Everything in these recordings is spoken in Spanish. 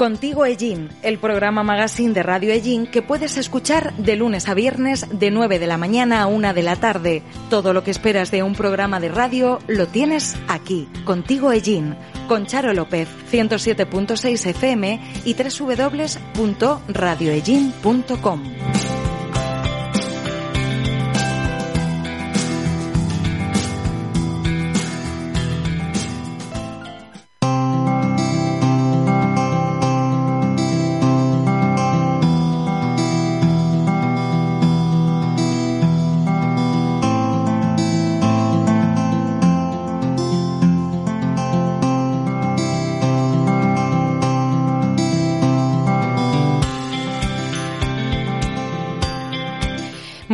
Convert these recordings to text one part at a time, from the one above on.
Contigo Ellín, el programa magazine de Radio Ellín que puedes escuchar de lunes a viernes de 9 de la mañana a 1 de la tarde. Todo lo que esperas de un programa de radio lo tienes aquí, Contigo Ellín, con Charo López, 107.6 FM y www.radioellín.com.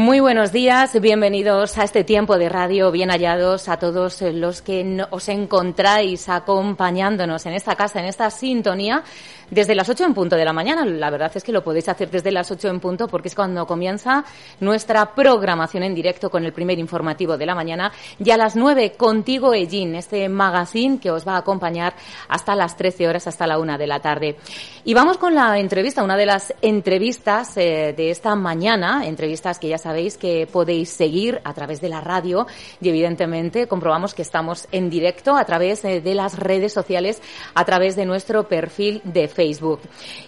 Muy buenos días, bienvenidos a este tiempo de radio, bien hallados a todos los que os encontráis acompañándonos en esta casa, en esta sintonía desde las 8 en punto de la mañana. La verdad es que lo podéis hacer desde las 8 en punto porque es cuando comienza nuestra programación en directo con el primer informativo de la mañana y a las 9 contigo Ellín, este magazine que os va a acompañar hasta las 13 horas, hasta la 1 de la tarde. Y vamos con la entrevista, una de las entrevistas eh, de esta mañana, entrevistas que ya sabéis que podéis seguir a través de la radio y evidentemente comprobamos que estamos en directo a través eh, de las redes sociales, a través de nuestro perfil de Facebook.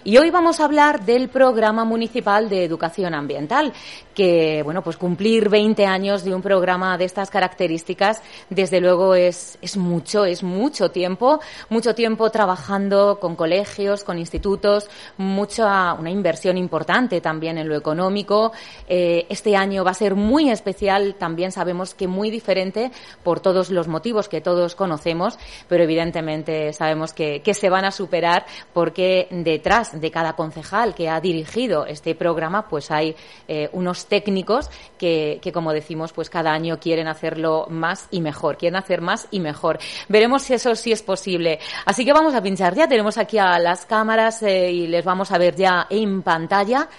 Y hoy vamos a hablar del programa municipal de educación ambiental, que, bueno, pues cumplir 20 años de un programa de estas características, desde luego es, es mucho, es mucho tiempo, mucho tiempo trabajando con colegios, con institutos, mucha, una inversión importante también en lo económico. Eh, este año va a ser muy especial, también sabemos que muy diferente por todos los motivos que todos conocemos, pero evidentemente sabemos que, que se van a superar porque que detrás de cada concejal que ha dirigido este programa, pues hay eh, unos técnicos que, que, como decimos, pues cada año quieren hacerlo más y mejor, quieren hacer más y mejor. Veremos si eso sí es posible. Así que vamos a pinchar ya. Tenemos aquí a las cámaras eh, y les vamos a ver ya en pantalla.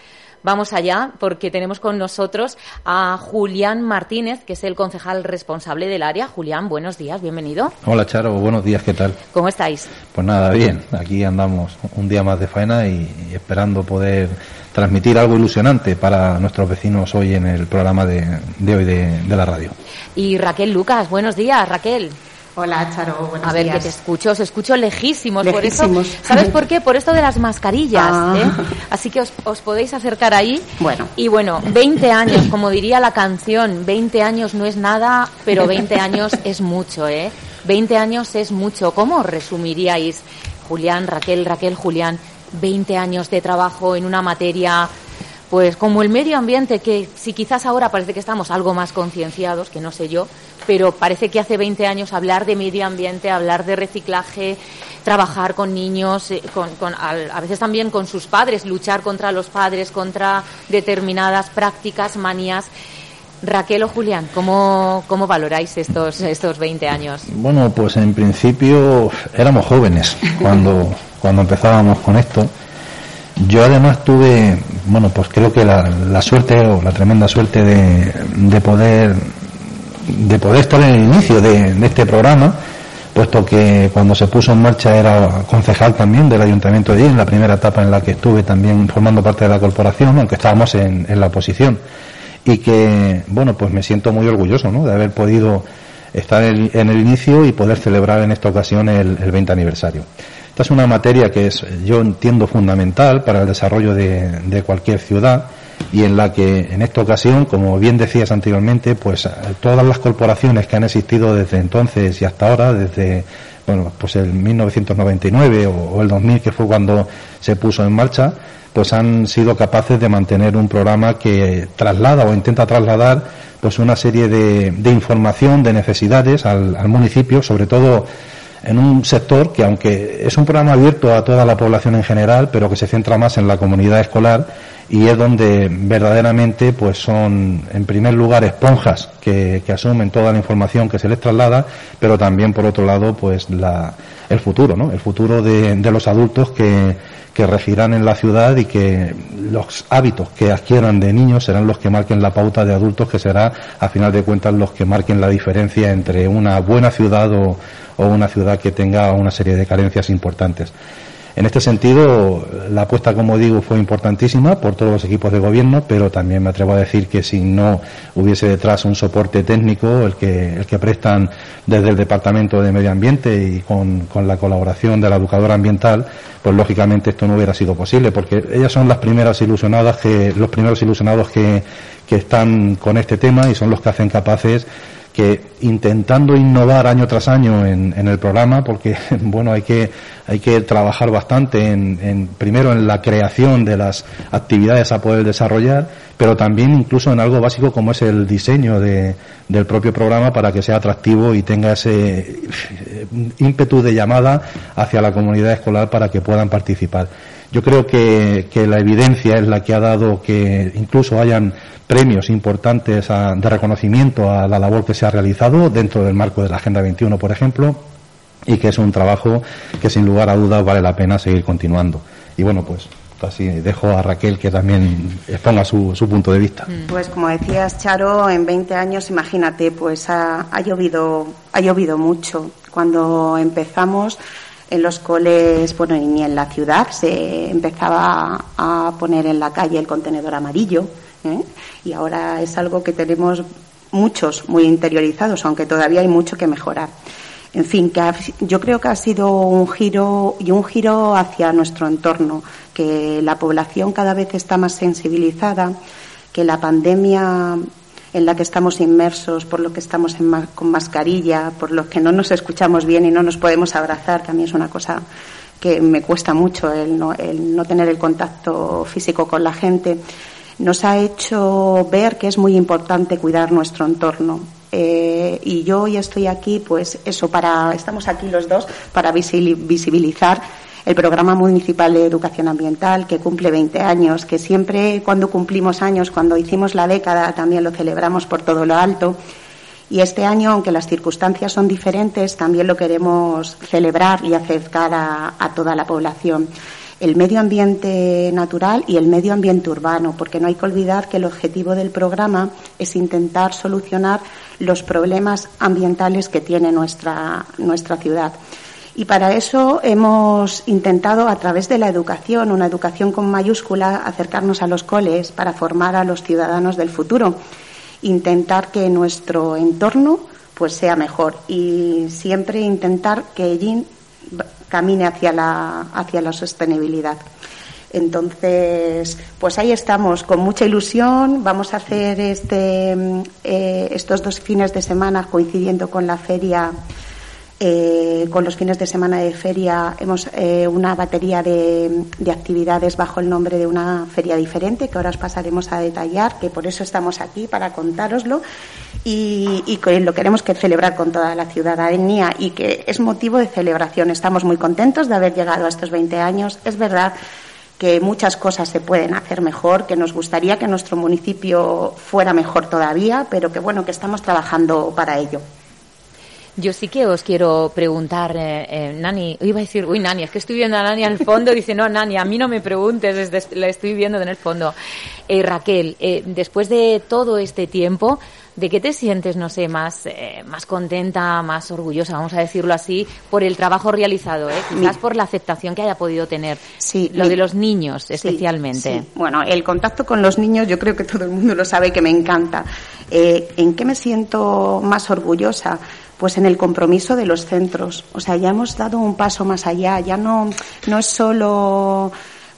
Vamos allá porque tenemos con nosotros a Julián Martínez, que es el concejal responsable del área. Julián, buenos días, bienvenido. Hola Charo, buenos días, ¿qué tal? ¿Cómo estáis? Pues nada, bien, aquí andamos un día más de faena y, esperando poder transmitir algo ilusionante para nuestros vecinos hoy en el programa de, de hoy de, de la radio. Y Raquel Lucas, buenos días, Raquel. Hola, Charo, buenos A ver, días. que te escucho, os escucho lejísimos. Lejísimos. Por eso, ¿sabes por qué? Por esto de las mascarillas. Ah. ¿eh? Así que os, os podéis acercar ahí. Bueno. Y bueno, 20 años, como diría la canción, 20 años no es nada, pero 20 años es mucho, ¿eh? 20 años es mucho. ¿Cómo resumiríais, Julián, Raquel, Raquel, Julián, 20 años de trabajo en una materia pues como el medio ambiente, que si quizás ahora parece que estamos algo más concienciados, que no sé yo, pero parece que hace 20 años hablar de medio ambiente, hablar de reciclaje, trabajar con niños, eh, con, con, a veces también con sus padres, luchar contra los padres, contra determinadas prácticas, manías. Raquel o Julián, ¿cómo, cómo valoráis estos, estos 20 años? Bueno, pues en principio éramos jóvenes cuando, cuando empezábamos con esto. Yo además tuve, bueno, pues creo que la, la suerte o la tremenda suerte de, de poder de poder estar en el inicio de, este programa, puesto que cuando se puso en marcha era concejal también del Ayuntamiento de Illín, en la primera etapa en la que estuve también formando parte de la corporación, aunque estábamos en, en la oposición. Y que, bueno, pues me siento muy orgulloso ¿no? de haber podido estar en, en el inicio y poder celebrar en esta ocasión el, el 20 aniversario. Esta es una materia que es, yo entiendo, fundamental para el desarrollo de, de cualquier ciudad y en la que en esta ocasión, como bien decías anteriormente, pues todas las corporaciones que han existido desde entonces y hasta ahora, desde bueno, pues el 1999 o, o el 2000 que fue cuando se puso en marcha, pues han sido capaces de mantener un programa que traslada o intenta trasladar pues una serie de, de información, de necesidades al, al municipio, sobre todo en un sector que aunque es un programa abierto a toda la población en general, pero que se centra más en la comunidad escolar y es donde verdaderamente pues son en primer lugar esponjas que, asumen toda la información que se les traslada, pero también por otro lado pues la, el futuro, ¿no? El futuro de, de los adultos que, que regirán en la ciudad y que los hábitos que adquieran de niños serán los que marquen la pauta de adultos, que será a final de cuentas los que marquen la diferencia entre una buena ciudad o, o una ciudad que tenga una serie de carencias importantes. En este sentido, la apuesta, como digo, fue importantísima por todos los equipos de gobierno, pero también me atrevo a decir que si no hubiese detrás un soporte técnico, el que, el que prestan desde el Departamento de Medio Ambiente y con, con la colaboración de la educadora ambiental, pues lógicamente esto no hubiera sido posible, porque ellas son las primeras ilusionadas que, los primeros ilusionados que, que están con este tema y son los que hacen capaces que intentando innovar año tras año en, el programa, porque bueno hay que hay que trabajar bastante en, primero en la creación de las actividades a poder desarrollar, pero también incluso en algo básico como es el diseño de, del propio programa para que sea atractivo y tenga ese eh, ímpetu de llamada hacia la comunidad escolar para que puedan participar. Yo creo que, que la evidencia es la que ha dado que incluso hayan premios importantes de reconocimiento a la labor que se ha realizado dentro del marco de la Agenda 21, por ejemplo, y que es un trabajo que sin lugar a dudas vale la pena seguir continuando. Y bueno, pues así dejo a Raquel que también exponga su, su punto de vista. Mm. Pues como decías, Charo, en 20 años, imagínate, pues ha, ha llovido, ha llovido mucho. Cuando empezamos en los coles, bueno, ni en la ciudad se empezaba a poner en la calle el contenedor amarillo ¿eh? y ahora es algo que tenemos muchos muy interiorizados, aunque todavía hay mucho que mejorar. En fin, que yo creo que ha sido un giro y un giro hacia nuestro entorno, que la población cada vez está más sensibilizada, que la pandemia en la que estamos inmersos, por lo que estamos con mascarilla, por lo que no nos escuchamos bien y no nos podemos abrazar, que a mí es una cosa que me cuesta mucho el no, el no tener el contacto físico con la gente nos ha hecho ver que es muy importante cuidar nuestro entorno. Eh, y yo hoy estoy aquí, pues eso, para, estamos aquí los dos para visibilizar el programa municipal de educación ambiental que cumple 20 años, que siempre cuando cumplimos años, cuando hicimos la década, también lo celebramos por todo lo alto. Y este año, aunque las circunstancias son diferentes, también lo queremos celebrar y acercar a toda la población el medio ambiente natural y el medio ambiente urbano, porque no hay que olvidar que el objetivo del programa es intentar solucionar los problemas ambientales que tiene nuestra, nuestra ciudad. Y para eso hemos intentado, a través de la educación, una educación con mayúscula, acercarnos a los coles para formar a los ciudadanos del futuro, intentar que nuestro entorno pues sea mejor y siempre intentar que allí camine hacia la, hacia la sostenibilidad. Entonces, pues ahí estamos, con mucha ilusión. Vamos a hacer este, eh, estos dos fines de semana coincidiendo con la feria eh, con los fines de semana de feria hemos eh, una batería de, actividades bajo el nombre de una feria diferente que ahora os pasaremos a detallar, que por eso estamos aquí para contároslo y, que lo queremos que celebrar con toda la ciudadanía y que es motivo de celebración. Estamos muy contentos de haber llegado a estos 20 años. Es verdad que muchas cosas se pueden hacer mejor, que nos gustaría que nuestro municipio fuera mejor todavía, pero que bueno, que estamos trabajando para ello. Yo sí que os quiero preguntar, eh, eh, Nani, iba a decir, uy, Nani, es que estoy viendo a Nani al fondo, dice, no, Nani, a mí no me preguntes, la estoy viendo en el fondo. Eh, Raquel, eh, después de todo este tiempo, ¿de qué te sientes, no sé, más, eh, más contenta, más orgullosa, vamos a decirlo así, por el trabajo realizado, eh? quizás por la aceptación que haya podido tener? Sí, lo de los niños, especialmente. Bueno, el contacto con los niños, yo creo que todo el mundo lo sabe que me encanta. ¿En qué me siento más orgullosa? Pues en el compromiso de los centros. O sea, ya hemos dado un paso más allá, ya no, no es solo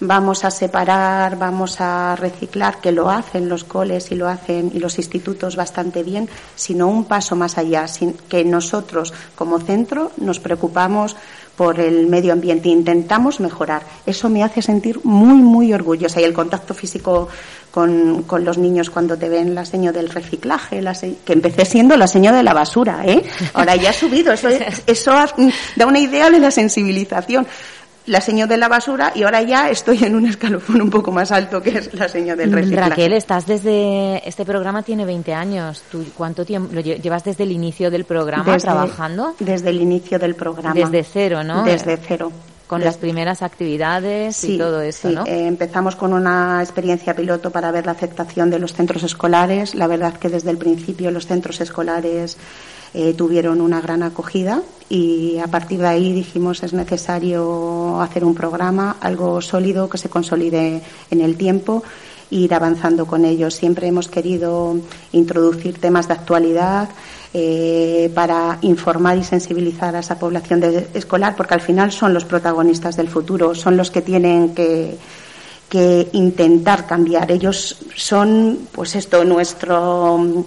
vamos a separar, vamos a reciclar, que lo hacen los coles y lo hacen y los institutos bastante bien, sino un paso más allá, sin que nosotros como centro nos preocupamos por el medio ambiente intentamos mejorar. Eso me hace sentir muy, muy orgullosa. Y el contacto físico con, con los niños cuando te ven la seño del reciclaje, la que empecé siendo la seño de la basura, ¿eh? Ahora ya ha subido. Eso, eso da una idea de la sensibilización la señal de la basura y ahora ya estoy en un escalofón un poco más alto que es la señal del reciclaje. Raquel, estás desde este programa tiene 20 años. ¿Tú cuánto tiempo lo llevas desde el inicio del programa trabajando? Desde el inicio del programa. Desde cero, ¿no? Desde cero. Con las primeras actividades y todo eso, sí. ¿no? Eh, empezamos con una experiencia piloto para ver la aceptación de los centros escolares. La verdad que desde el principio los centros escolares eh, tuvieron una gran acogida y a partir de ahí dijimos es necesario hacer un programa, algo sólido que se consolide en el tiempo ir avanzando con ellos. Siempre hemos querido introducir temas de actualidad eh, para informar y sensibilizar a esa población escolar, porque al final son los protagonistas del futuro, son los que tienen que, que intentar cambiar. Ellos son, pues esto, nuestro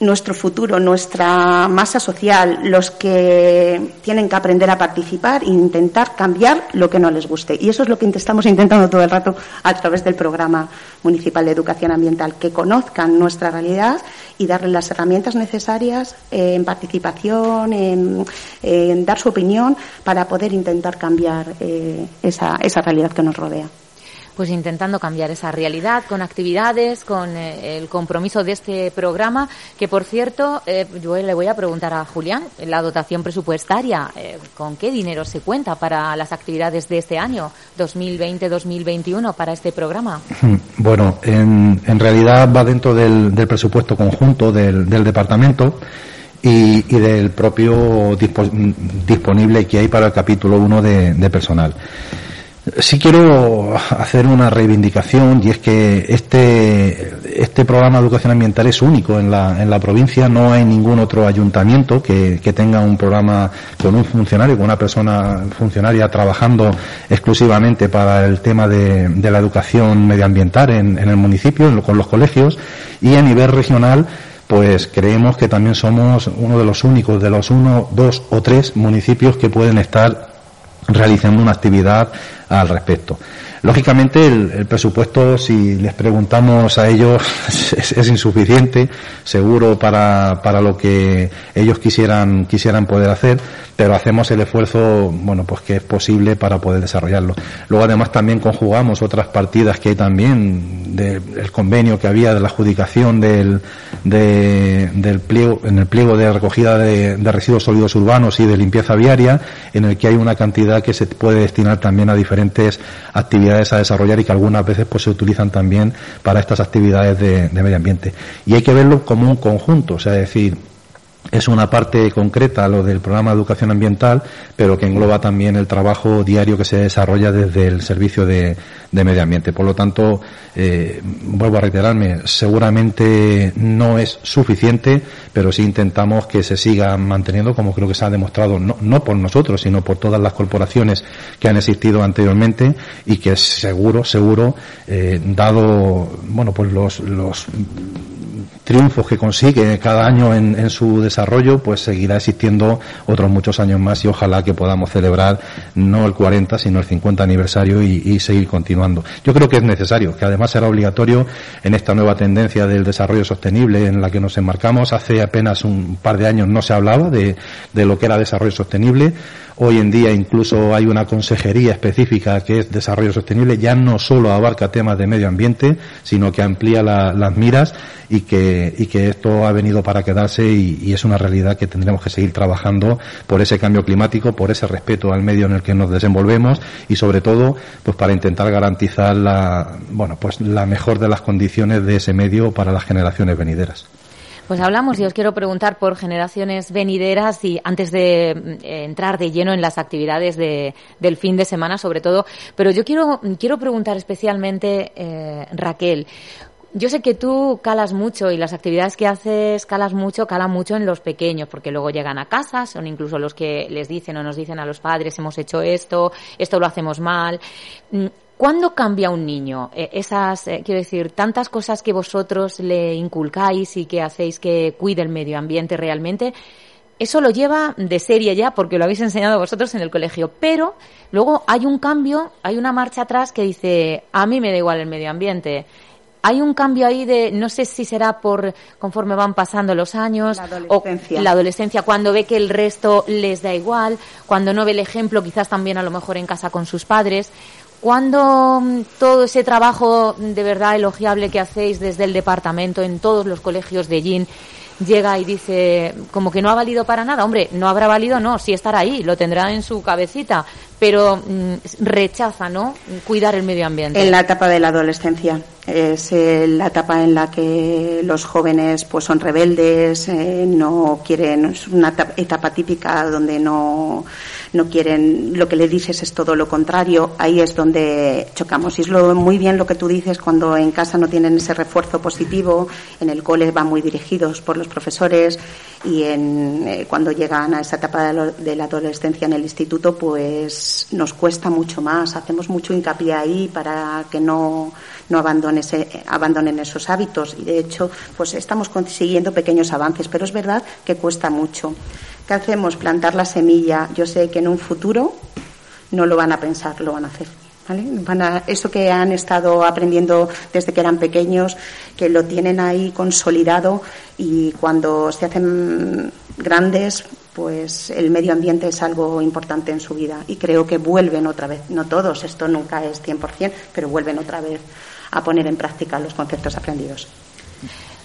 nuestro futuro, nuestra masa social, los que tienen que aprender a participar e intentar cambiar lo que no les guste. Y eso es lo que estamos intentando todo el rato a través del programa municipal de educación ambiental, que conozcan nuestra realidad y darles las herramientas necesarias en participación, en, dar su opinión para poder intentar cambiar eh, esa, esa realidad que nos rodea pues intentando cambiar esa realidad con actividades, con eh, el compromiso de este programa, que por cierto, eh, yo le voy a preguntar a Julián, la dotación presupuestaria, eh, ¿con qué dinero se cuenta para las actividades de este año, 2020-2021, para este programa? Bueno, en, realidad va dentro del, presupuesto conjunto del, departamento. Y, del propio disponible que hay para el capítulo 1 de personal. Sí quiero hacer una reivindicación y es que este, este programa de educación ambiental es único en la, en la provincia. No hay ningún otro ayuntamiento que, que tenga un programa con un funcionario, con una persona funcionaria trabajando exclusivamente para el tema de, de la educación medioambiental en, en el municipio, con los colegios y a nivel regional pues creemos que también somos uno de los únicos, de los uno, dos o tres municipios que pueden estar realizando una actividad al respecto. Lógicamente el, presupuesto, si les preguntamos a ellos, es, insuficiente, seguro para, para lo que ellos quisieran, quisieran poder hacer, pero hacemos el esfuerzo, bueno, pues que es posible para poder desarrollarlo. Luego además también conjugamos otras partidas que hay también del convenio que había de la adjudicación del, del pliego, en el pliego de recogida de, de residuos sólidos urbanos y de limpieza viaria, en el que hay una cantidad que se puede destinar también a diferentes actividades a desarrollar y que algunas veces pues se utilizan también para estas actividades de, medio ambiente. Y hay que verlo como un conjunto, o sea, decir, es una parte concreta lo del programa de educación ambiental, pero que engloba también el trabajo diario que se desarrolla desde el servicio de, medio ambiente. Por lo tanto, eh, vuelvo a reiterarme, seguramente no es suficiente, pero sí intentamos que se siga manteniendo, como creo que se ha demostrado, no, no por nosotros, sino por todas las corporaciones que han existido anteriormente y que seguro, seguro, eh, dado, bueno, pues los, los triunfos que consigue cada año en, su desarrollo, pues seguirá existiendo otros muchos años más y ojalá que podamos celebrar no el 40, sino el 50 aniversario y, seguir continuando. Yo creo que es necesario, que además será obligatorio en esta nueva tendencia del desarrollo sostenible en la que nos enmarcamos. Hace apenas un par de años no se hablaba de, de lo que era desarrollo sostenible. Hoy en día incluso hay una consejería específica que es desarrollo sostenible, ya no solo abarca temas de medio ambiente, sino que amplía las miras y que, y esto ha venido para quedarse y, es una realidad que tendremos que seguir trabajando por ese cambio climático, por ese respeto al medio en el que nos desenvolvemos y sobre todo pues para intentar garantizar la, bueno, pues la mejor de las condiciones de ese medio para las generaciones venideras. Pues hablamos y os quiero preguntar por generaciones venideras y antes de eh, entrar de lleno en las actividades de, del fin de semana sobre todo, pero yo quiero, quiero preguntar especialmente, eh, Raquel, yo sé que tú calas mucho y las actividades que haces calas mucho, calan mucho en los pequeños, porque luego llegan a casa, son incluso los que les dicen o nos dicen a los padres, hemos hecho esto, esto lo hacemos mal. ¿Cuándo cambia un niño? E, esas, eh, quiero decir, tantas cosas que vosotros le inculcáis y que hacéis que cuide el medio ambiente realmente, eso lo lleva de serie ya porque lo habéis enseñado vosotros en el colegio, pero luego hay un cambio, hay una marcha atrás que dice, a mí me da igual el medio ambiente. Hay un cambio ahí de, no sé si será por conforme van pasando los años, o la adolescencia, cuando ve que el resto les da igual, cuando no ve el ejemplo, quizás también a lo mejor en casa con sus padres. Cuando mm, todo ese trabajo de verdad elogiable que hacéis desde el departamento en todos los colegios de Gin llega y dice como que no ha valido para nada, hombre, no habrá valido, no, sí estará ahí, lo tendrá en su cabecita, pero mm, rechaza, ¿no? Cuidar el medio ambiente. En la etapa de la adolescencia es eh, la etapa en la que los jóvenes pues son rebeldes, eh, no quieren, es una etapa típica donde no no quieren, lo que le dices es todo lo contrario, ahí es donde chocamos. Y es lo, muy bien lo que tú dices cuando en casa no tienen ese refuerzo positivo, en el cole van muy dirigidos por los profesores y en, eh, cuando llegan a esa etapa de, la adolescencia en el instituto, pues nos cuesta mucho más, hacemos mucho hincapié ahí para que no, no abandonen, abandonen esos hábitos y de hecho pues estamos consiguiendo pequeños avances, pero es verdad que cuesta mucho. ¿Qué hacemos? Plantar la semilla. Yo sé que en un futuro no lo van a pensar, lo van a hacer. ¿Vale? Van a, eso que han estado aprendiendo desde que eran pequeños, que lo tienen ahí consolidado y cuando se hacen grandes, pues el medio ambiente es algo importante en su vida y creo que vuelven otra vez, no todos, esto nunca es 100%, pero vuelven otra vez a poner en práctica los conceptos aprendidos.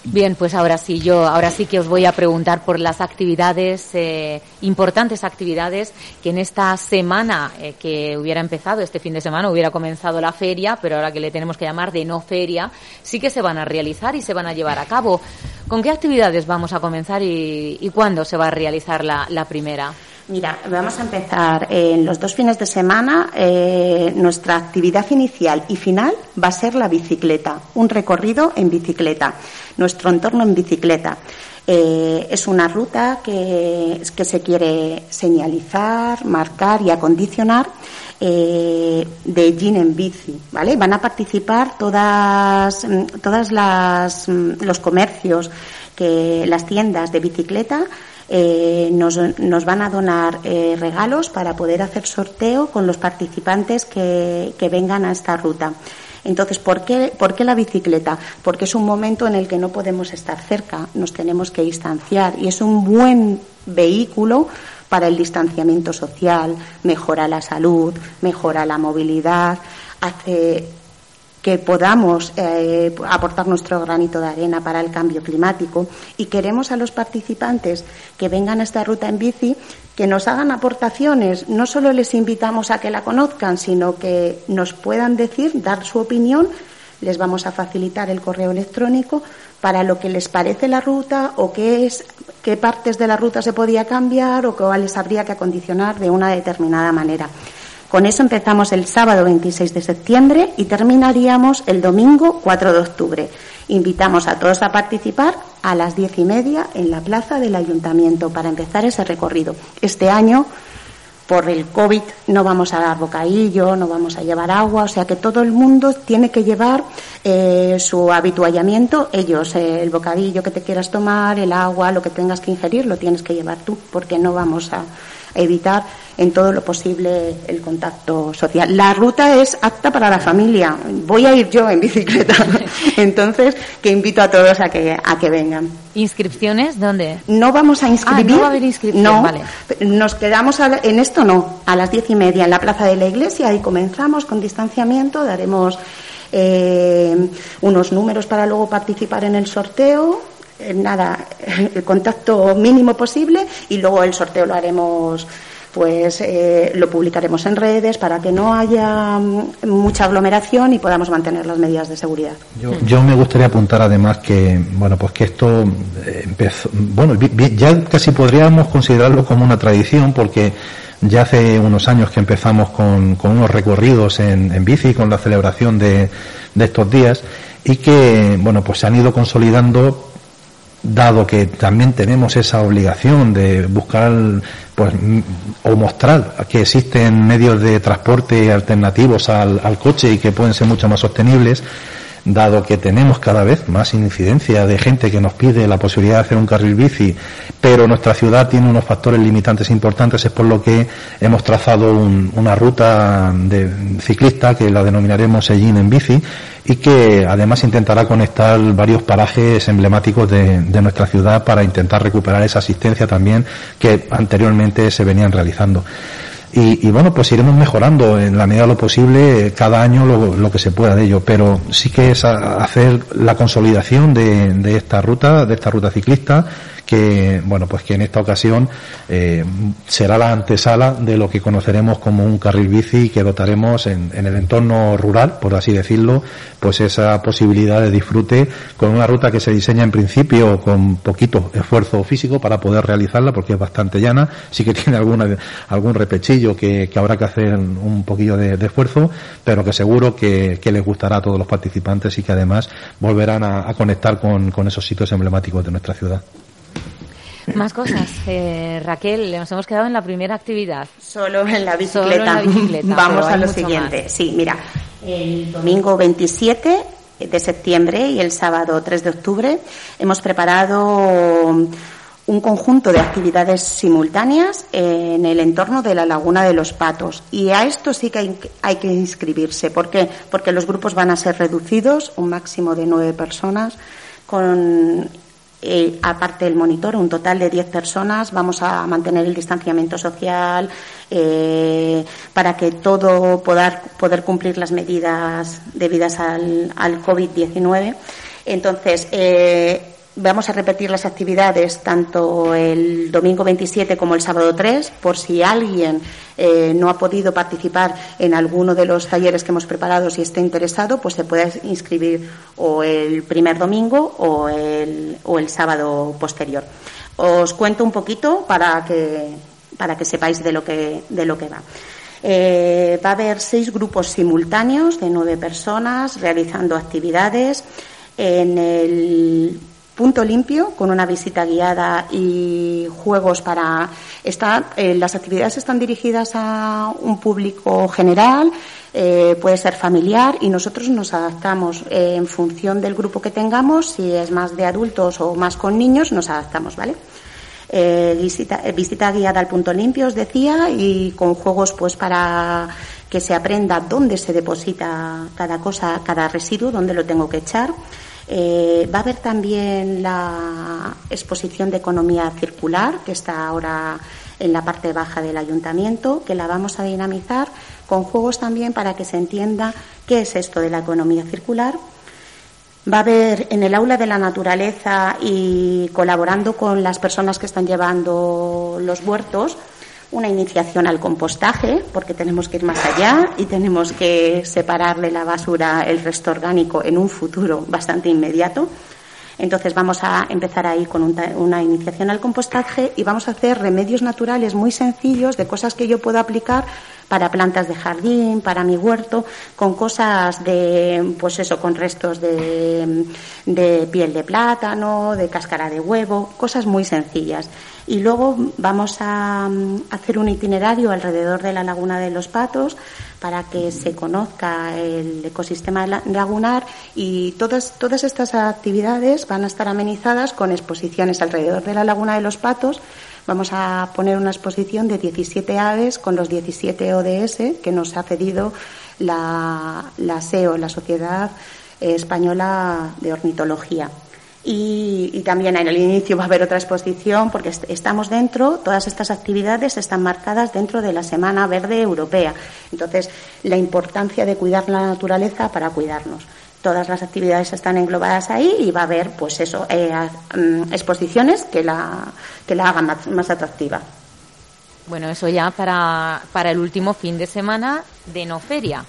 Bien, pues ahora sí, yo ahora sí que os voy a preguntar por las actividades, eh, importantes actividades que en esta semana eh, que hubiera empezado, este fin de semana hubiera comenzado la feria, pero ahora que le tenemos que llamar de no feria, sí que se van a realizar y se van a llevar a cabo. ¿Con qué actividades vamos a comenzar y, cuándo se va a realizar la primera? Mira, vamos a empezar en los dos fines de semana. Eh, nuestra actividad inicial y final va a ser la bicicleta, un recorrido en bicicleta, nuestro entorno en bicicleta. Eh, es una ruta que, que, se quiere señalizar, marcar y acondicionar eh, de Gin en bici, ¿vale? Van a participar todas, todas las, los comercios, que las tiendas de bicicleta eh, nos, nos, van a donar eh, regalos para poder hacer sorteo con los participantes que, vengan a esta ruta. Entonces, ¿por ¿por qué, la bicicleta? Porque es un momento en el que no podemos estar cerca, nos tenemos que distanciar y es un buen vehículo para el distanciamiento social, mejora la salud, mejora la movilidad, hace que podamos eh, aportar nuestro granito de arena para el cambio climático y queremos a los participantes que vengan a esta ruta en bici que nos hagan aportaciones. No solo les invitamos a que la conozcan, sino que nos puedan decir, dar su opinión. Les vamos a facilitar el correo electrónico para lo que les parece la ruta o qué es qué partes de la ruta se podía cambiar o cuáles habría que acondicionar de una determinada manera. Con eso empezamos el sábado 26 de septiembre y terminaríamos el domingo 4 de octubre. Invitamos a todos a participar a las diez y media en la plaza del ayuntamiento para empezar ese recorrido. Este año, por el COVID, no vamos a dar bocadillo, no vamos a llevar agua, o sea que todo el mundo tiene que llevar eh, su habituallamiento. Ellos, eh, el bocadillo que te quieras tomar, el agua, lo que tengas que ingerir, lo tienes que llevar tú, porque no vamos a evitar en todo lo posible el contacto social. La ruta es apta para la familia. Voy a ir yo en bicicleta. Entonces, que invito a todos a que, a que vengan. ¿Inscripciones dónde? No vamos a inscribir. Ah, no va a haber inscripción, no, Nos quedamos en esto no, a las diez y media en la plaza de la iglesia y comenzamos con distanciamiento, daremos eh, unos números para luego participar en el sorteo nada, el contacto mínimo posible y luego el sorteo lo haremos pues eh, lo publicaremos en redes para que no haya mm, mucha aglomeración y podamos mantener las medidas de seguridad. Yo, me gustaría apuntar además que bueno pues que esto eh, empezó bueno ya casi podríamos considerarlo como una tradición porque ya hace unos años que empezamos con, unos recorridos en, en bici con la celebración de, de estos días y que, bueno, pues se han ido consolidando dado que también tenemos esa obligación de buscar pues o mostrar que existen medios de transporte alternativos al, al coche y que pueden ser mucho más sostenibles dado que tenemos cada vez más incidencia de gente que nos pide la posibilidad de hacer un carril bici, pero nuestra ciudad tiene unos factores limitantes importantes, es por lo que hemos trazado una ruta de ciclista que la denominaremos Ellín en bici y que además intentará conectar varios parajes emblemáticos de nuestra ciudad para intentar recuperar esa asistencia también que anteriormente se venían realizando. Y, bueno, pues iremos mejorando en la medida de lo posible cada año lo, que se pueda de ello, pero sí que es hacer la consolidación de, de esta ruta, de esta ruta ciclista, que bueno pues que en esta ocasión eh, será la antesala de lo que conoceremos como un carril bici que dotaremos en, en, el entorno rural por así decirlo pues esa posibilidad de disfrute con una ruta que se diseña en principio con poquito esfuerzo físico para poder realizarla porque es bastante llana sí que tiene alguna algún repechillo que, que habrá que hacer un poquillo de, de esfuerzo pero que seguro que, que, les gustará a todos los participantes y que además volverán a, a conectar con, con esos sitios emblemáticos de nuestra ciudad. Más cosas. Eh, Raquel, nos hemos quedado en la primera actividad. Solo en la bicicleta. Vamos a lo siguiente. Sí, mira, el domingo 27 de septiembre y el sábado 3 de octubre hemos preparado un conjunto de actividades simultáneas en el entorno de la Laguna de los Patos. Y a esto sí que hay, que inscribirse. ¿Por qué? Porque los grupos van a ser reducidos, un máximo de nueve personas, con eh, aparte del monitor, un total de 10 personas. Vamos a mantener el distanciamiento social eh, para que todo poder, poder cumplir las medidas debidas al, al COVID-19. Entonces, eh, Vamos a repetir las actividades tanto el domingo 27 como el sábado 3, por si alguien eh, no ha podido participar en alguno de los talleres que hemos preparado, si está interesado, pues se puede inscribir o el primer domingo o el, o el sábado posterior. Os cuento un poquito para que, para que sepáis de lo que, de lo que va. Eh, va a haber seis grupos simultáneos de nueve personas realizando actividades. En el punto limpio con una visita guiada y juegos para estar eh, las actividades están dirigidas a un público general eh, puede ser familiar y nosotros nos adaptamos. Eh, en función del grupo que tengamos si es más de adultos o más con niños nos adaptamos vale visita, visita guiada al punto limpio os decía y con juegos pues para que se aprenda dónde se deposita cada cosa cada residuo dónde lo tengo que echar eh, va a haber también la exposición de economía circular, que está ahora en la parte baja del ayuntamiento, que la vamos a dinamizar con juegos también para que se entienda qué es esto de la economía circular. Va a haber en el aula de la naturaleza y colaborando con las personas que están llevando los huertos, una iniciación al compostaje, porque tenemos que ir más allá y tenemos que separarle la basura, el resto orgánico, en un futuro bastante inmediato. Entonces vamos a empezar ahí con una iniciación al compostaje y vamos a hacer remedios naturales muy sencillos de cosas que yo puedo aplicar para plantas de jardín, para mi huerto, con cosas de, pues eso, con restos de, de piel de plátano, de cáscara de huevo, cosas muy sencillas. Y luego vamos a mm, hacer un itinerario alrededor de la laguna de los patos para que se conozca el ecosistema lagunar y todas, todas estas actividades van a estar amenizadas con exposiciones alrededor de la laguna de los patos. Vamos a poner una exposición de 17 aves con los 17 ODS que nos ha cedido la, SEO, la Sociedad Española de Ornitología. Y, también en el inicio va a haber otra exposición porque estamos dentro, todas estas actividades están marcadas dentro de la Semana Verde Europea. Entonces, la importancia de cuidar la naturaleza para cuidarnos. Todas las actividades están englobadas ahí y va a haber, pues eso, eh, mm, exposiciones que la, que la hagan más, atractiva. Bueno, eso ya para, para el último fin de semana de no feria.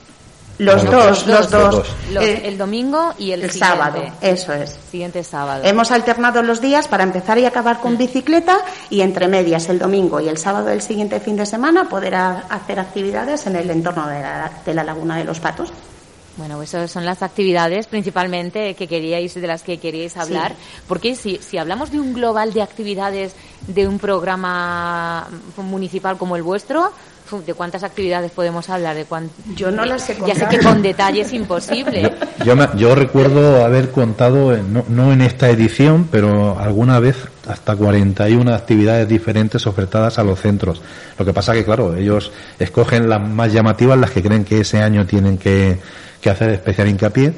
Los, dos, los dos. Eh, el domingo y el, sábado, eso es. Siguiente sábado. Hemos alternado los días para empezar y acabar con bicicleta y entre medias el domingo y el sábado del siguiente fin de semana poder hacer actividades en el entorno de la, de la Laguna de los Patos. Bueno, esas son las actividades principalmente que queríais, de las que queríais hablar. Porque si, si hablamos de un global de actividades de un programa municipal como el vuestro, ¿De cuántas actividades podemos hablar? De Yo no las sé Ya sé que con detalle es imposible. Yo, yo, recuerdo haber contado, no, no, en esta edición, pero alguna vez hasta 41 actividades diferentes ofertadas a los centros. Lo que pasa que, claro, ellos escogen las más llamativas, las que creen que ese año tienen que, que hacer especial hincapié.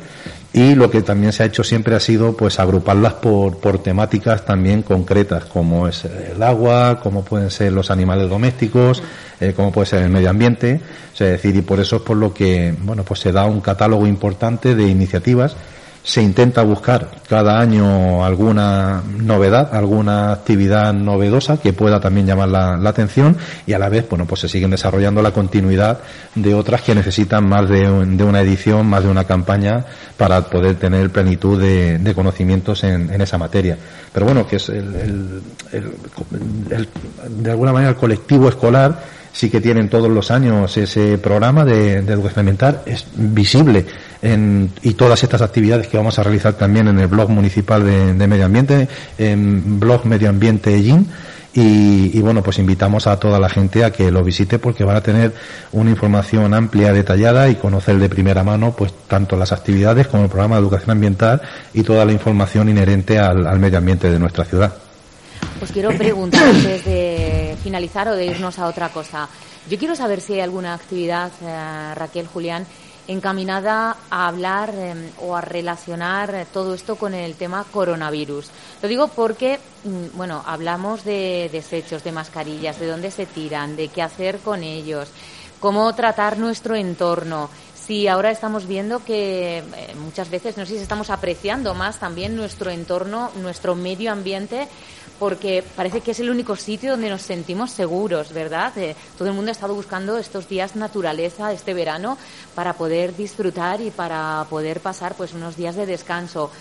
Y lo que también se ha hecho siempre ha sido pues agruparlas por, por temáticas también concretas como es el agua, como pueden ser los animales domésticos, eh, como puede ser el medio ambiente, es decir, y por eso es por lo que bueno pues se da un catálogo importante de iniciativas se intenta buscar cada año alguna novedad, alguna actividad novedosa que pueda también llamar la, atención y a la vez, bueno, pues se siguen desarrollando la continuidad de otras que necesitan más de, una edición, más de una campaña para poder tener plenitud de, conocimientos en, esa materia. Pero bueno, que es el, de alguna manera el colectivo escolar sí que tienen todos los años ese programa de, educación ambiental, es visible en, y todas estas actividades que vamos a realizar también en el blog municipal de, medio ambiente, en blog medio ambiente EGIN. Y, bueno, pues invitamos a toda la gente a que lo visite porque van a tener una información amplia, detallada y conocer de primera mano pues tanto las actividades como el programa de educación ambiental y toda la información inherente al medio ambiente de nuestra ciudad. Os quiero preguntar antes de finalizar o de irnos a otra cosa. Yo quiero saber si hay alguna actividad, eh, Raquel, Julián, encaminada a hablar em, o a relacionar todo esto con el tema coronavirus. Lo digo porque, mm, bueno, hablamos de desechos, de mascarillas, de dónde se tiran, de qué hacer con ellos, cómo tratar nuestro entorno. Si ahora estamos viendo que eh, muchas veces, no sé si estamos apreciando más también nuestro entorno, nuestro medio ambiente, porque parece que es el único sitio donde nos sentimos seguros, ¿verdad? Eh, todo el mundo ha estado buscando estos días naturaleza, este verano, para poder disfrutar y para poder pasar pues unos días de descanso.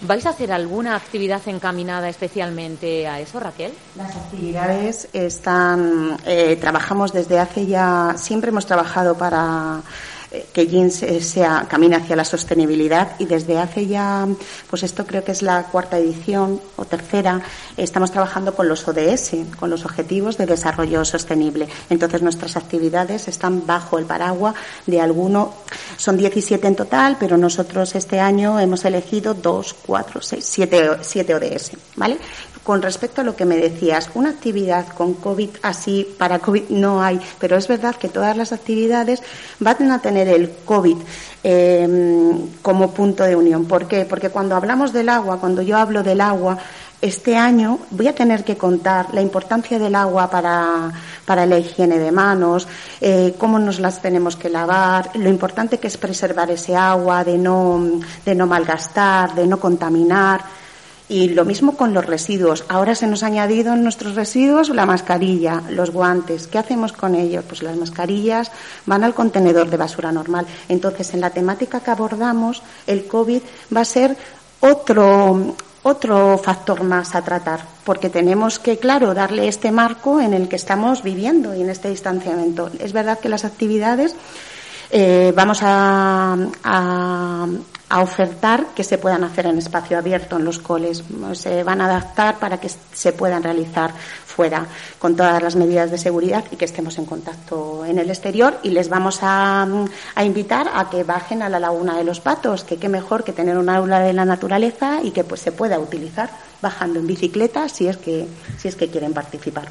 ¿Vais a hacer alguna actividad encaminada especialmente a eso, Raquel? Las actividades están, eh, trabajamos desde hace ya, siempre hemos trabajado para que Jeans sea, camina hacia la sostenibilidad y desde hace ya, pues esto creo que es la cuarta edición o tercera, estamos trabajando con los ODS, con los Objetivos de Desarrollo Sostenible. Entonces nuestras actividades están bajo el paraguas de alguno, son 17 en total, pero nosotros este año hemos elegido dos, cuatro, seis, siete, siete ODS, ¿vale? Con respecto a lo que me decías, una actividad con COVID así, para COVID no hay, pero es verdad que todas las actividades van a tener el COVID em, como punto de unión. ¿Por qué? Porque cuando hablamos del agua, cuando yo hablo del agua, este año voy a tener que contar la importancia del agua para, para la higiene de manos, eh, cómo nos las tenemos que lavar, lo importante que es preservar ese agua, de no, de no malgastar, de no contaminar. Y lo mismo con los residuos. Ahora se nos ha añadido en nuestros residuos la mascarilla, los guantes. ¿Qué hacemos con ellos? Pues las mascarillas van al contenedor de basura normal. Entonces, en la temática que abordamos, el COVID va a ser otro, otro factor más a tratar, porque tenemos que, claro, darle este marco en el que estamos viviendo y en este distanciamiento. Es verdad que las actividades eh, vamos a, a ofertar que se puedan hacer en espacio abierto en los coles. Se van a adaptar para que se puedan realizar fuera con todas las medidas de seguridad y que estemos en contacto en el exterior y les vamos a, invitar a que bajen a la laguna de los patos, que qué mejor que tener un aula de la naturaleza y que pues se pueda utilizar bajando en bicicleta si es que si es que quieren participar.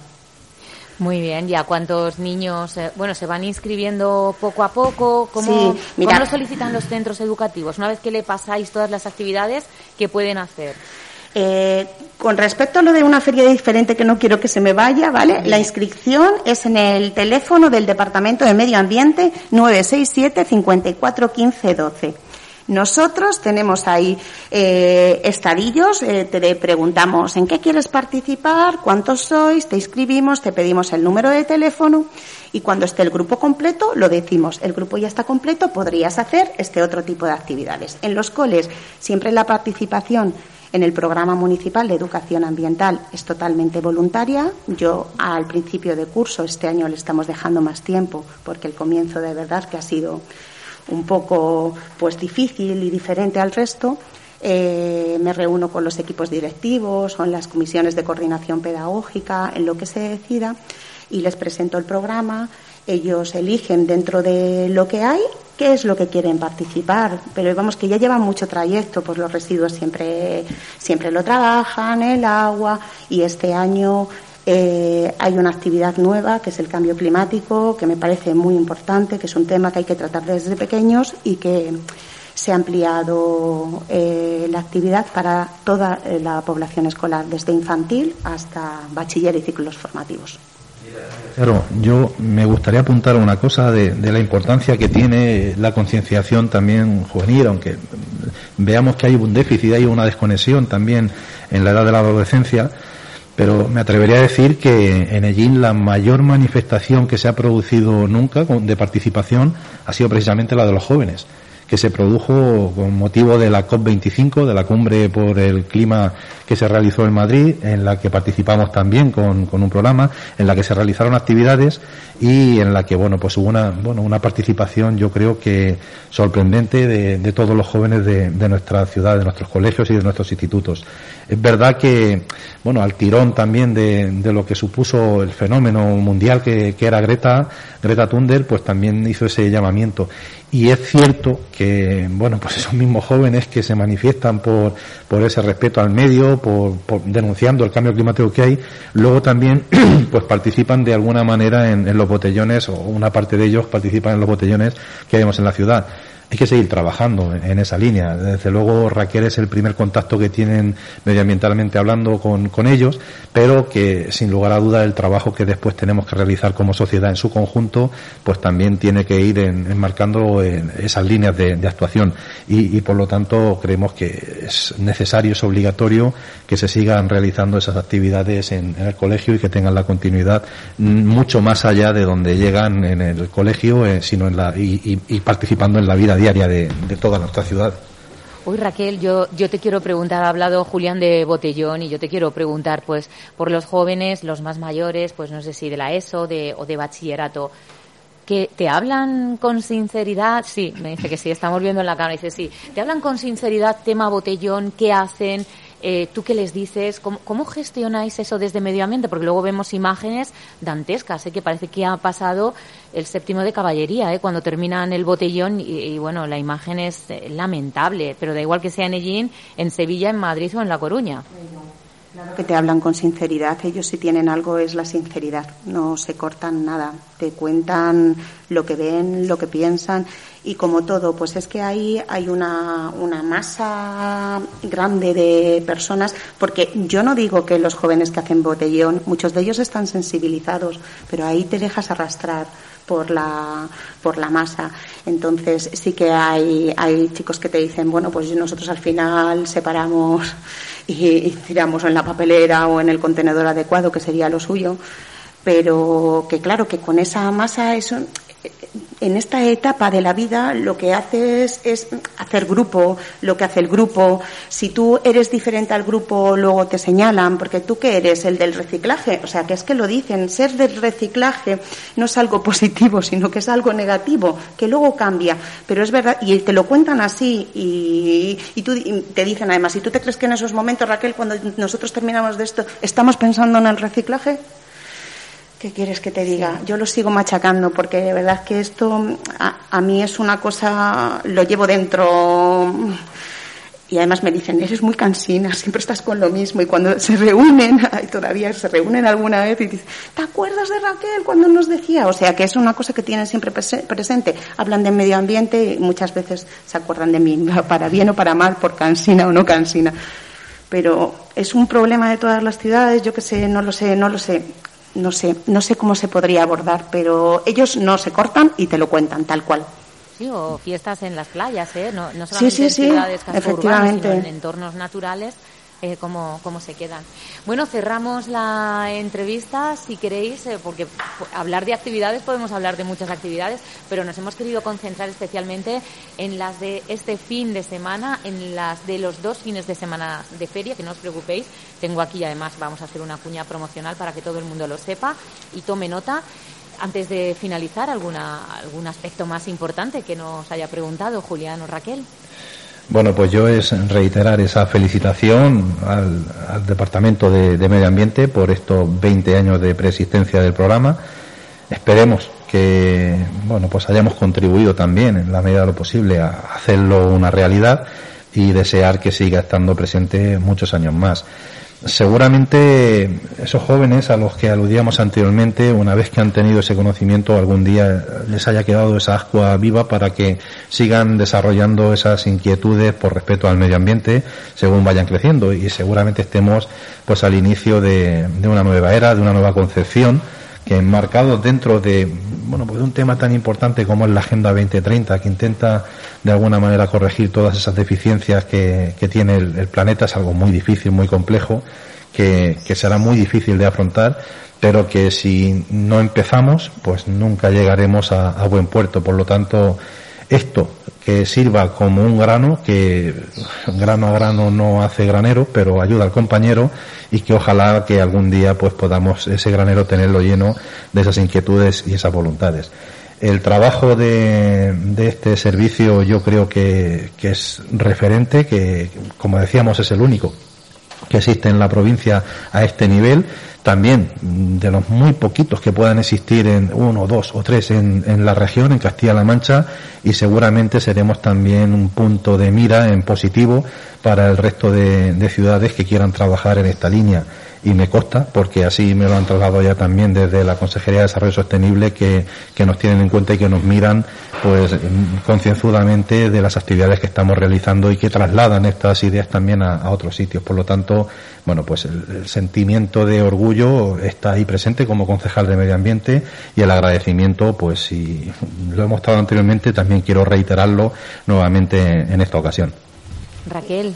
Muy bien, ¿ya cuántos niños, eh, bueno, se van inscribiendo poco a poco? ¿Cómo, lo solicitan los centros educativos? Una vez que le pasáis todas las actividades, ¿qué pueden hacer? Eh, con respecto a lo de una feria diferente que no quiero que se me vaya, ¿vale? La inscripción es en el teléfono del Departamento de Medio Ambiente 967 54 15 12. Nosotros tenemos ahí eh, estadillos, eh, te preguntamos en qué quieres participar, cuántos sois, te inscribimos, te pedimos el número de teléfono y cuando esté el grupo completo lo decimos, el grupo ya está completo, podrías hacer este otro tipo de actividades. En los coles siempre la participación en el programa municipal de educación ambiental es totalmente voluntaria. Yo al principio de curso este año le estamos dejando más tiempo porque el comienzo de verdad que ha sido un poco pues difícil y diferente al resto, eh, me reúno con los equipos directivos en las comisiones de coordinación pedagógica, en lo que se decida, y les presento el programa. Ellos eligen dentro de lo que hay qué es lo que quieren participar, pero vamos que ya llevan mucho trayecto, pues los residuos siempre, siempre lo trabajan, el agua, y este año eh, hay una actividad nueva que es el cambio climático, que me parece muy importante, que es un tema que hay que tratar desde pequeños y que se ha ampliado eh, la actividad para toda eh, la población escolar, desde infantil hasta bachiller y ciclos formativos. Claro, yo me gustaría apuntar una cosa de, la importancia que tiene la concienciación también juvenil, aunque veamos que hay un déficit, hay una desconexión también en la edad de la adolescencia, pero me atrevería a decir que en Ellín la mayor manifestación que se ha producido nunca de participación ha sido precisamente la de los jóvenes que se produjo con motivo de la COP25, de la cumbre por el clima que se realizó en Madrid, en la que participamos también con, un programa, en la que se realizaron actividades y en la que, bueno, pues hubo una, bueno, una participación, yo creo que sorprendente de, todos los jóvenes de, nuestra ciudad, de nuestros colegios y de nuestros institutos. Es verdad que, bueno, al tirón también de, lo que supuso el fenómeno mundial que, que era Greta, Greta Thunberg, pues también hizo ese llamamiento. Y es cierto que, bueno, pues esos mismos jóvenes que se manifiestan por, por ese respeto al medio, por, denunciando el cambio climático que hay, luego también, pues participan de alguna manera en, en los botellones, o una parte de ellos participan en los botellones que vemos en la ciudad hay que seguir trabajando en esa línea. Desde luego Raquel es el primer contacto que tienen medioambientalmente hablando con, con ellos, pero que sin lugar a duda el trabajo que después tenemos que realizar como sociedad en su conjunto, pues también tiene que ir enmarcando en esas líneas de, actuación. Y, por lo tanto creemos que es necesario, es obligatorio que se sigan realizando esas actividades en, el colegio y que tengan la continuidad mucho más allá de donde llegan en el colegio, eh, sino en la, y, y participando en la vida diaria de, toda nuestra ciudad. Hoy Raquel, yo, yo te quiero preguntar, ha hablado Julián de Botellón y yo te quiero preguntar, pues, por los jóvenes, los más mayores, pues no sé si de la ESO de, o de bachillerato, que te hablan con sinceridad, sí, me dice que sí, estamos viendo en la cámara, dice sí, te hablan con sinceridad tema Botellón, qué hacen, eh, ¿Tú qué les dices? ¿Cómo, gestionáis eso desde medio ambiente? Porque luego vemos imágenes dantescas, ¿eh? que parece que ha pasado el séptimo de caballería, ¿eh? cuando terminan el botellón y, bueno, la imagen es eh, lamentable, pero da igual que sea en Ellín, en Sevilla, en Madrid o en La Coruña. Claro que te hablan con sinceridad, ellos si tienen algo es la sinceridad, no se cortan nada, te cuentan lo que ven, lo que piensan y como todo, pues es que ahí hay una, una masa grande de personas, porque yo no digo que los jóvenes que hacen botellón, muchos de ellos están sensibilizados, pero ahí te dejas arrastrar por la, por la masa. Entonces sí que hay, hay chicos que te dicen, bueno, pues nosotros al final separamos y, tiramos en la papelera o en el contenedor adecuado, que sería lo suyo pero que claro que con esa masa eso en esta etapa de la vida lo que haces es hacer grupo, lo que hace el grupo. Si tú eres diferente al grupo, luego te señalan, porque tú qué eres, el del reciclaje. O sea, que es que lo dicen, ser del reciclaje no es algo positivo, sino que es algo negativo, que luego cambia. Pero es verdad, y te lo cuentan así, y, y tú te dicen además, si tú te crees que en esos momentos, Raquel, cuando nosotros terminamos de esto, estamos pensando en el reciclaje, ¿Qué quieres que te diga? Yo lo sigo machacando porque de verdad que esto a, mí es una cosa, lo llevo dentro y además me dicen, eres muy cansina, siempre estás con lo mismo y cuando se reúnen, y todavía se reúnen alguna vez y dicen, ¿te acuerdas de Raquel cuando nos decía? O sea que es una cosa que tienen siempre presente. Hablan de medio ambiente y muchas veces se acuerdan de mí, para bien o para mal, por cansina o no cansina. Pero es un problema de todas las ciudades, yo que sé, no lo sé, no lo sé no sé, no sé cómo se podría abordar, pero ellos no se cortan y te lo cuentan tal cual. Sí, o fiestas en las playas, ¿eh? No, no solamente en ciudades efectivamente. sino en entornos naturales eh, cómo, cómo, se quedan. Bueno, cerramos la entrevista, si queréis, eh, porque hablar de actividades podemos hablar de muchas actividades, pero nos hemos querido concentrar especialmente en las de este fin de semana, en las de los dos fines de semana de feria, que no os preocupéis. Tengo aquí, además, vamos a hacer una cuña promocional para que todo el mundo lo sepa y tome nota. Antes de finalizar, alguna, ¿algún aspecto más importante que nos haya preguntado Julián o Raquel? Bueno, pues yo es reiterar esa felicitación al, Departamento de, Medio Ambiente por estos 20 años de preexistencia del programa. Esperemos que, bueno, pues hayamos contribuido también en la medida de lo posible a hacerlo una realidad y desear que siga estando presente muchos años más. Seguramente esos jóvenes a los que aludíamos anteriormente, una vez que han tenido ese conocimiento, algún día les haya quedado esa ascua viva para que sigan desarrollando esas inquietudes por respeto al medio ambiente según vayan creciendo. Y seguramente estemos pues al inicio de, de una nueva era, de una nueva concepción que enmarcado dentro de bueno pues un tema tan importante como es la Agenda 2030 que intenta de alguna manera corregir todas esas deficiencias que, que tiene el, planeta es algo muy difícil muy complejo que, que será muy difícil de afrontar pero que si no empezamos pues nunca llegaremos a, a buen puerto por lo tanto esto que sirva como un grano, que grano a grano no hace granero, pero ayuda al compañero y que ojalá que algún día pues podamos ese granero tenerlo lleno de esas inquietudes y esas voluntades. El trabajo de, de este servicio yo creo que, que es referente, que como decíamos es el único que existe en la provincia a este nivel. También de los muy poquitos que puedan existir en uno, dos o tres en, en la región, en Castilla-La Mancha, y seguramente seremos también un punto de mira en positivo para el resto de, de ciudades que quieran trabajar en esta línea y me consta, porque así me lo han trasladado ya también desde la Consejería de Desarrollo Sostenible, que, que nos tienen en cuenta y que nos miran pues concienzudamente de las actividades que estamos realizando y que trasladan estas ideas también a, otros sitios. Por lo tanto, bueno, pues el, sentimiento de orgullo está ahí presente como concejal de Medio Ambiente y el agradecimiento, pues si lo hemos mostrado anteriormente, también quiero reiterarlo nuevamente en esta ocasión. Raquel.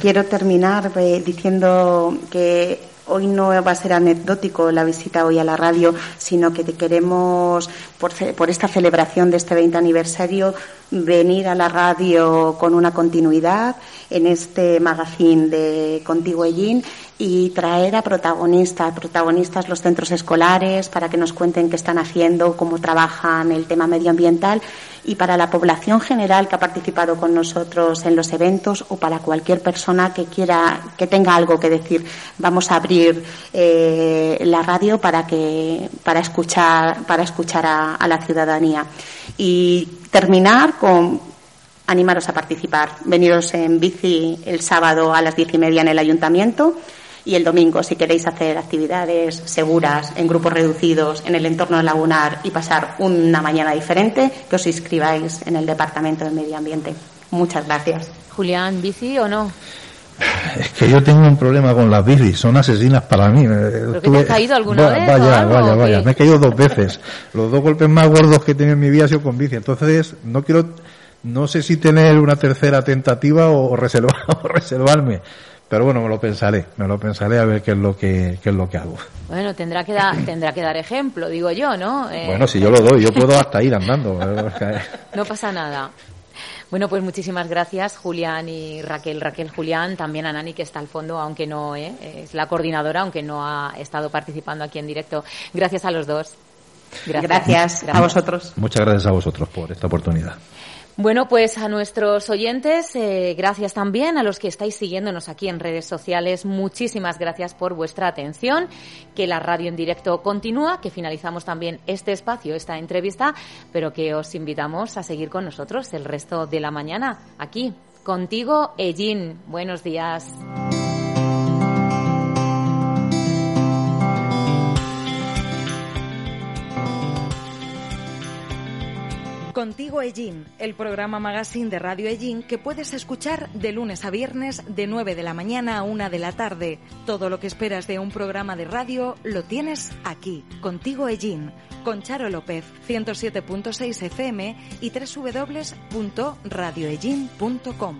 Quiero terminar eh, diciendo que hoy no va a ser anecdótico la visita hoy a la radio, sino que te queremos, por, esta celebración de este 20 aniversario, venir a la radio con una continuidad en este magazine de Contigo Ellín y traer a protagonistas, protagonistas los centros escolares para que nos cuenten qué están haciendo, cómo trabajan el tema medioambiental y para la población general que ha participado con nosotros en los eventos o para cualquier persona que quiera, que tenga algo que decir. Vamos a abrir eh, la radio para que, para escuchar, para escuchar a, a la ciudadanía. Y terminar con animaros a participar. Veniros en bici el sábado a las diez y media en el ayuntamiento y el domingo, si queréis hacer actividades seguras, en grupos reducidos, en el entorno lagunar y pasar una mañana diferente, que os inscribáis en el Departamento de Medio Ambiente. Muchas gracias. Julián, ¿bici o no? Es que yo tengo un problema con las bicis, son asesinas para mí. ¿Pero que te has caído alguna vaya, vez? Vaya, vaya, vaya, me he caído dos veces. Los dos golpes más gordos que he tenido en mi vida han sido con bici. Entonces, no quiero, no sé si tener una tercera tentativa o, reservar, o reservarme. Pero bueno, me lo pensaré, me lo pensaré a ver qué es lo que, qué es lo que hago. Bueno, tendrá que, dar tendrá que dar ejemplo, digo yo, ¿no? Eh, bueno, si yo lo doy, yo puedo hasta ir andando. no pasa nada. Bueno, pues muchísimas gracias, Julián y Raquel. Raquel, Julián, también a Nani, que está al fondo, aunque no ¿eh? es la coordinadora, aunque no ha estado participando aquí en directo. Gracias a los dos. Gracias, gracias, gracias. a vosotros. Muchas gracias a vosotros por esta oportunidad. Bueno, pues a nuestros oyentes, eh, gracias también a los que estáis siguiéndonos aquí en redes sociales. Muchísimas gracias por vuestra atención. Que la radio en directo continúa, que finalizamos también este espacio, esta entrevista, pero que os invitamos a seguir con nosotros el resto de la mañana aquí. Contigo, Ellín. Buenos días. Contigo Ellín, el programa magazine de Radio Ellín que puedes escuchar de lunes a viernes de 9 de la mañana a 1 de la tarde. Todo lo que esperas de un programa de radio lo tienes aquí. Contigo Ellín, con Charo López, 107.6 FM y www.radioellín.com.